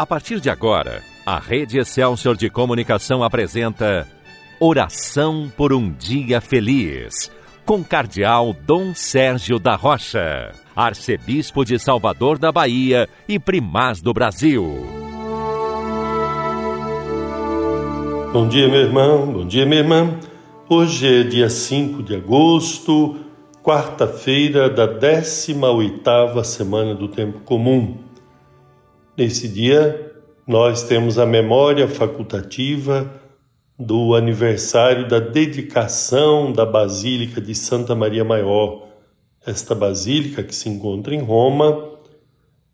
A partir de agora, a Rede Excelsior de Comunicação apresenta Oração por um Dia Feliz, com Cardeal Dom Sérgio da Rocha, Arcebispo de Salvador da Bahia e Primaz do Brasil. Bom dia, meu irmão, bom dia, minha irmã. Hoje é dia 5 de agosto, quarta-feira da 18ª semana do Tempo Comum. Nesse dia, nós temos a memória facultativa do aniversário da dedicação da Basílica de Santa Maria Maior. Esta basílica, que se encontra em Roma,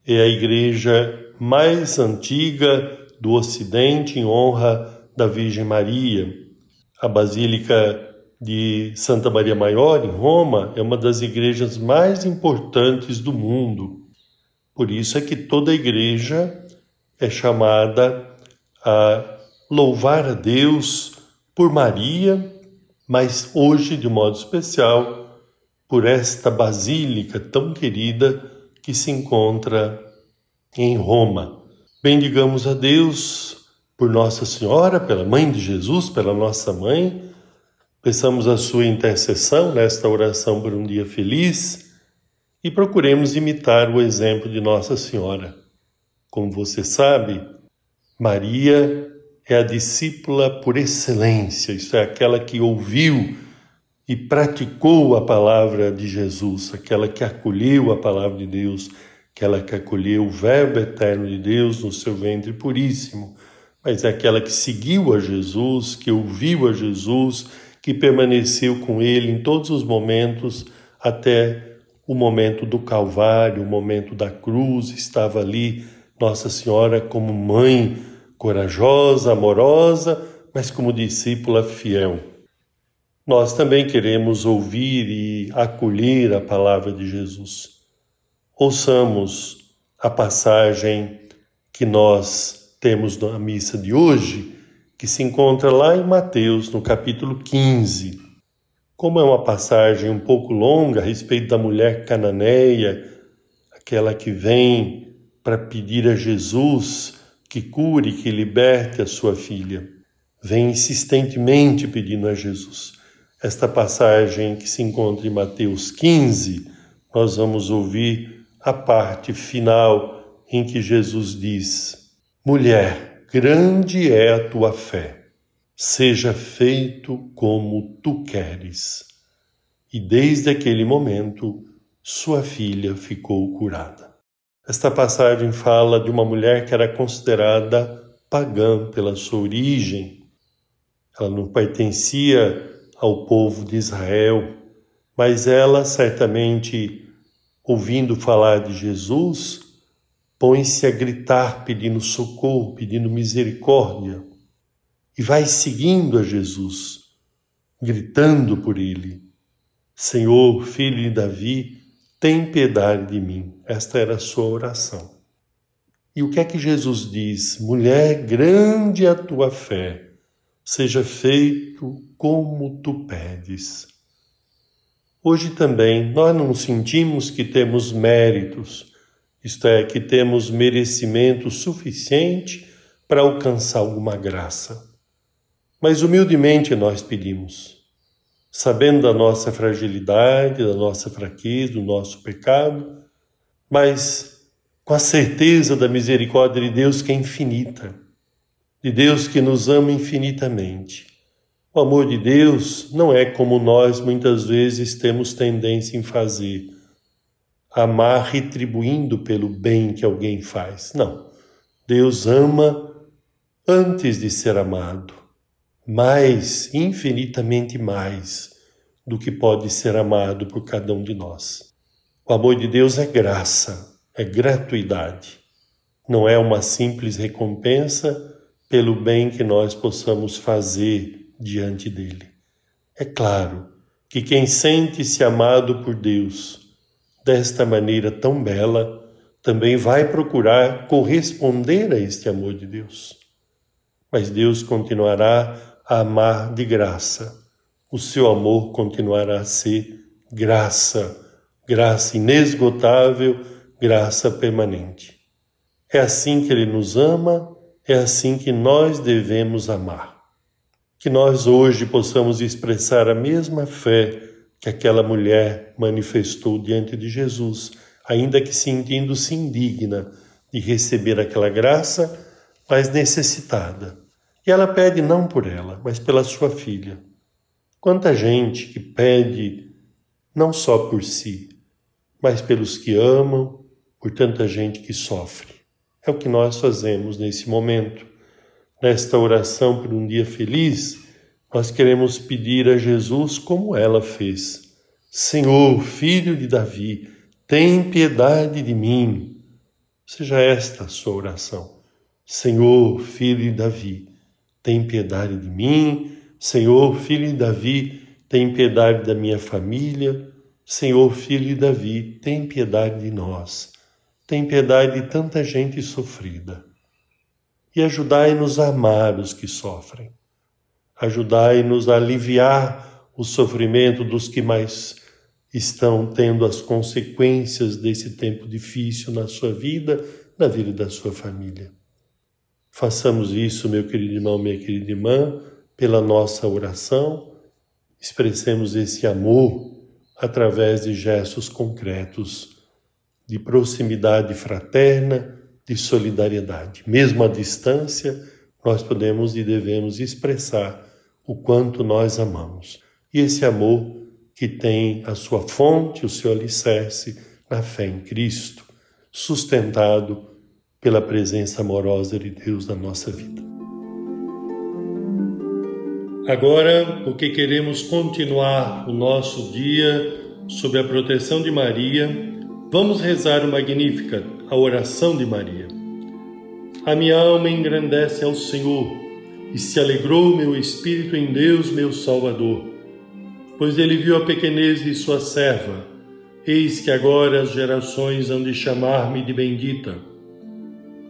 é a igreja mais antiga do Ocidente em honra da Virgem Maria. A Basílica de Santa Maria Maior, em Roma, é uma das igrejas mais importantes do mundo. Por isso é que toda a igreja é chamada a louvar a Deus por Maria, mas hoje, de modo especial, por esta basílica tão querida que se encontra em Roma. Bendigamos a Deus por Nossa Senhora, pela Mãe de Jesus, pela nossa mãe. Peçamos a sua intercessão nesta oração por um dia feliz e procuremos imitar o exemplo de Nossa Senhora. Como você sabe, Maria é a discípula por excelência, isso é aquela que ouviu e praticou a palavra de Jesus, aquela que acolheu a palavra de Deus, aquela que acolheu o Verbo eterno de Deus no seu ventre puríssimo, mas é aquela que seguiu a Jesus, que ouviu a Jesus, que permaneceu com ele em todos os momentos até o momento do Calvário, o momento da cruz, estava ali Nossa Senhora como mãe corajosa, amorosa, mas como discípula fiel. Nós também queremos ouvir e acolher a palavra de Jesus. Ouçamos a passagem que nós temos na missa de hoje, que se encontra lá em Mateus, no capítulo 15 como é uma passagem um pouco longa a respeito da mulher cananeia, aquela que vem para pedir a Jesus que cure, que liberte a sua filha, vem insistentemente pedindo a Jesus. Esta passagem que se encontra em Mateus 15, nós vamos ouvir a parte final em que Jesus diz: Mulher, grande é a tua fé seja feito como tu queres. E desde aquele momento, sua filha ficou curada. Esta passagem fala de uma mulher que era considerada pagã pela sua origem. Ela não pertencia ao povo de Israel, mas ela certamente, ouvindo falar de Jesus, põe-se a gritar pedindo socorro, pedindo misericórdia e vai seguindo a Jesus, gritando por ele: Senhor, filho de Davi, tem piedade de mim. Esta era a sua oração. E o que é que Jesus diz? Mulher, grande é a tua fé, seja feito como tu pedes. Hoje também nós não sentimos que temos méritos, isto é, que temos merecimento suficiente para alcançar alguma graça. Mas humildemente nós pedimos, sabendo da nossa fragilidade, da nossa fraqueza, do nosso pecado, mas com a certeza da misericórdia de Deus que é infinita, de Deus que nos ama infinitamente. O amor de Deus não é como nós muitas vezes temos tendência em fazer, amar retribuindo pelo bem que alguém faz. Não. Deus ama antes de ser amado mais, infinitamente mais, do que pode ser amado por cada um de nós. O amor de Deus é graça, é gratuidade. Não é uma simples recompensa pelo bem que nós possamos fazer diante dele. É claro que quem sente-se amado por Deus desta maneira tão bela também vai procurar corresponder a este amor de Deus. Mas Deus continuará a amar de graça. O seu amor continuará a ser graça, graça inesgotável, graça permanente. É assim que Ele nos ama, é assim que nós devemos amar. Que nós hoje possamos expressar a mesma fé que aquela mulher manifestou diante de Jesus, ainda que sentindo-se indigna de receber aquela graça, mas necessitada. E ela pede não por ela, mas pela sua filha. Quanta gente que pede não só por si, mas pelos que amam, por tanta gente que sofre. É o que nós fazemos nesse momento. Nesta oração por um dia feliz, nós queremos pedir a Jesus como ela fez. Senhor, filho de Davi, tem piedade de mim. Seja esta a sua oração. Senhor, filho de Davi, tem piedade de mim. Senhor, filho de Davi, tem piedade da minha família. Senhor, filho de Davi, tem piedade de nós. Tem piedade de tanta gente sofrida. E ajudai-nos a amar os que sofrem. Ajudai-nos a aliviar o sofrimento dos que mais estão tendo as consequências desse tempo difícil na sua vida, na vida da sua família. Façamos isso, meu querido irmão, minha querida irmã, pela nossa oração, expressemos esse amor através de gestos concretos de proximidade fraterna, de solidariedade. Mesmo à distância, nós podemos e devemos expressar o quanto nós amamos. E esse amor que tem a sua fonte, o seu alicerce na fé em Cristo, sustentado pela presença amorosa de Deus na nossa vida. Agora, porque queremos continuar o nosso dia sob a proteção de Maria, vamos rezar o Magnífica, a oração de Maria. A minha alma engrandece ao Senhor e se alegrou meu espírito em Deus, meu Salvador, pois ele viu a pequenez de sua serva. Eis que agora as gerações hão de chamar-me de bendita.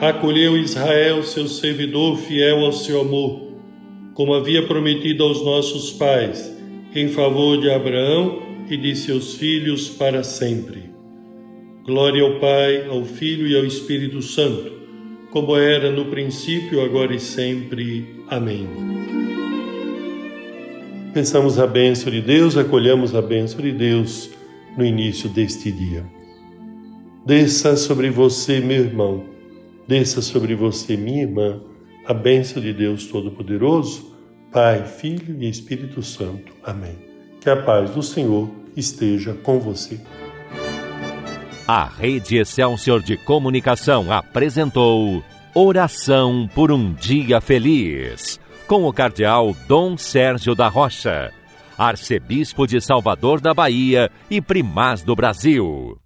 Acolheu Israel, seu servidor fiel ao seu amor, como havia prometido aos nossos pais, em favor de Abraão e de seus filhos para sempre. Glória ao Pai, ao Filho e ao Espírito Santo como era no princípio, agora e sempre. Amém. Pensamos a bênção de Deus, acolhamos a bênção de Deus no início deste dia. Desça sobre você, meu irmão, desça sobre você, minha irmã, a bênção de Deus Todo-Poderoso, Pai, Filho e Espírito Santo. Amém. Que a paz do Senhor esteja com você. A Rede Excelsior de Comunicação apresentou Oração por um Dia Feliz, com o Cardeal Dom Sérgio da Rocha, Arcebispo de Salvador da Bahia e Primaz do Brasil.